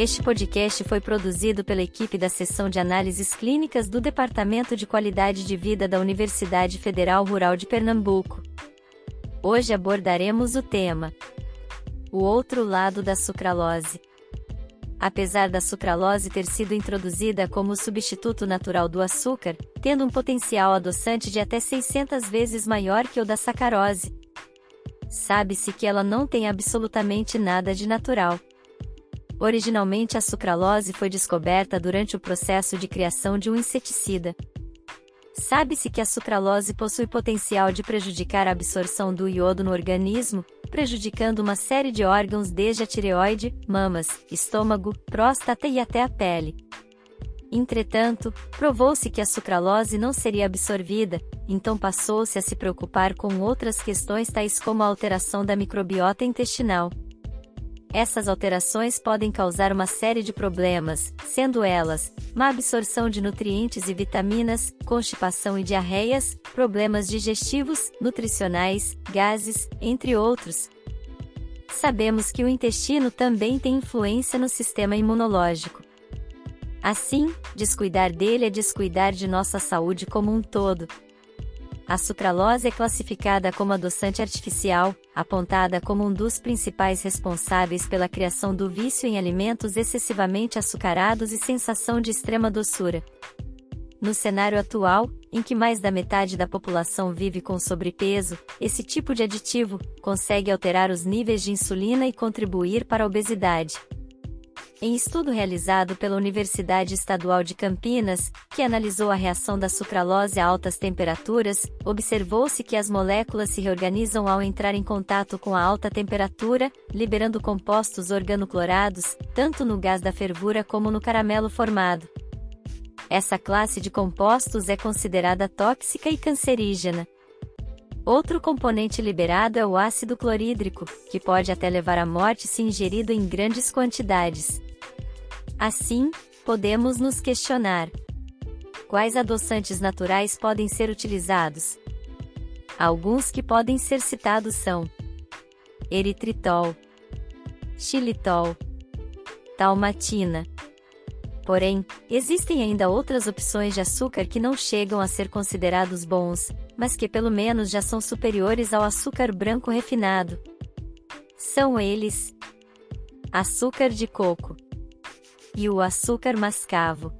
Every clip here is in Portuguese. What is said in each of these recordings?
Este podcast foi produzido pela equipe da Seção de Análises Clínicas do Departamento de Qualidade de Vida da Universidade Federal Rural de Pernambuco. Hoje abordaremos o tema: O outro lado da sucralose. Apesar da sucralose ter sido introduzida como substituto natural do açúcar, tendo um potencial adoçante de até 600 vezes maior que o da sacarose, sabe-se que ela não tem absolutamente nada de natural. Originalmente a sucralose foi descoberta durante o processo de criação de um inseticida. Sabe-se que a sucralose possui potencial de prejudicar a absorção do iodo no organismo, prejudicando uma série de órgãos desde a tireoide, mamas, estômago, próstata e até a pele. Entretanto, provou-se que a sucralose não seria absorvida, então passou-se a se preocupar com outras questões tais como a alteração da microbiota intestinal. Essas alterações podem causar uma série de problemas, sendo elas má absorção de nutrientes e vitaminas, constipação e diarreias, problemas digestivos, nutricionais, gases, entre outros. Sabemos que o intestino também tem influência no sistema imunológico. Assim, descuidar dele é descuidar de nossa saúde como um todo, a sucralose é classificada como adoçante artificial, apontada como um dos principais responsáveis pela criação do vício em alimentos excessivamente açucarados e sensação de extrema doçura. No cenário atual, em que mais da metade da população vive com sobrepeso, esse tipo de aditivo consegue alterar os níveis de insulina e contribuir para a obesidade. Em estudo realizado pela Universidade Estadual de Campinas, que analisou a reação da sucralose a altas temperaturas, observou-se que as moléculas se reorganizam ao entrar em contato com a alta temperatura, liberando compostos organoclorados, tanto no gás da fervura como no caramelo formado. Essa classe de compostos é considerada tóxica e cancerígena. Outro componente liberado é o ácido clorídrico, que pode até levar à morte se ingerido em grandes quantidades. Assim, podemos nos questionar: quais adoçantes naturais podem ser utilizados? Alguns que podem ser citados são eritritol, xilitol, talmatina. Porém, existem ainda outras opções de açúcar que não chegam a ser considerados bons, mas que pelo menos já são superiores ao açúcar branco refinado. São eles: açúcar de coco e o açúcar mascavo.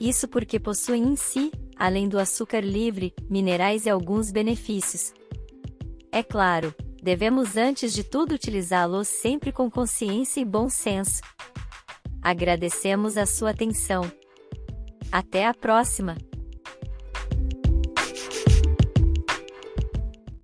Isso porque possuem em si, além do açúcar livre, minerais e alguns benefícios. É claro, devemos antes de tudo utilizá-los sempre com consciência e bom senso. Agradecemos a sua atenção. Até a próxima!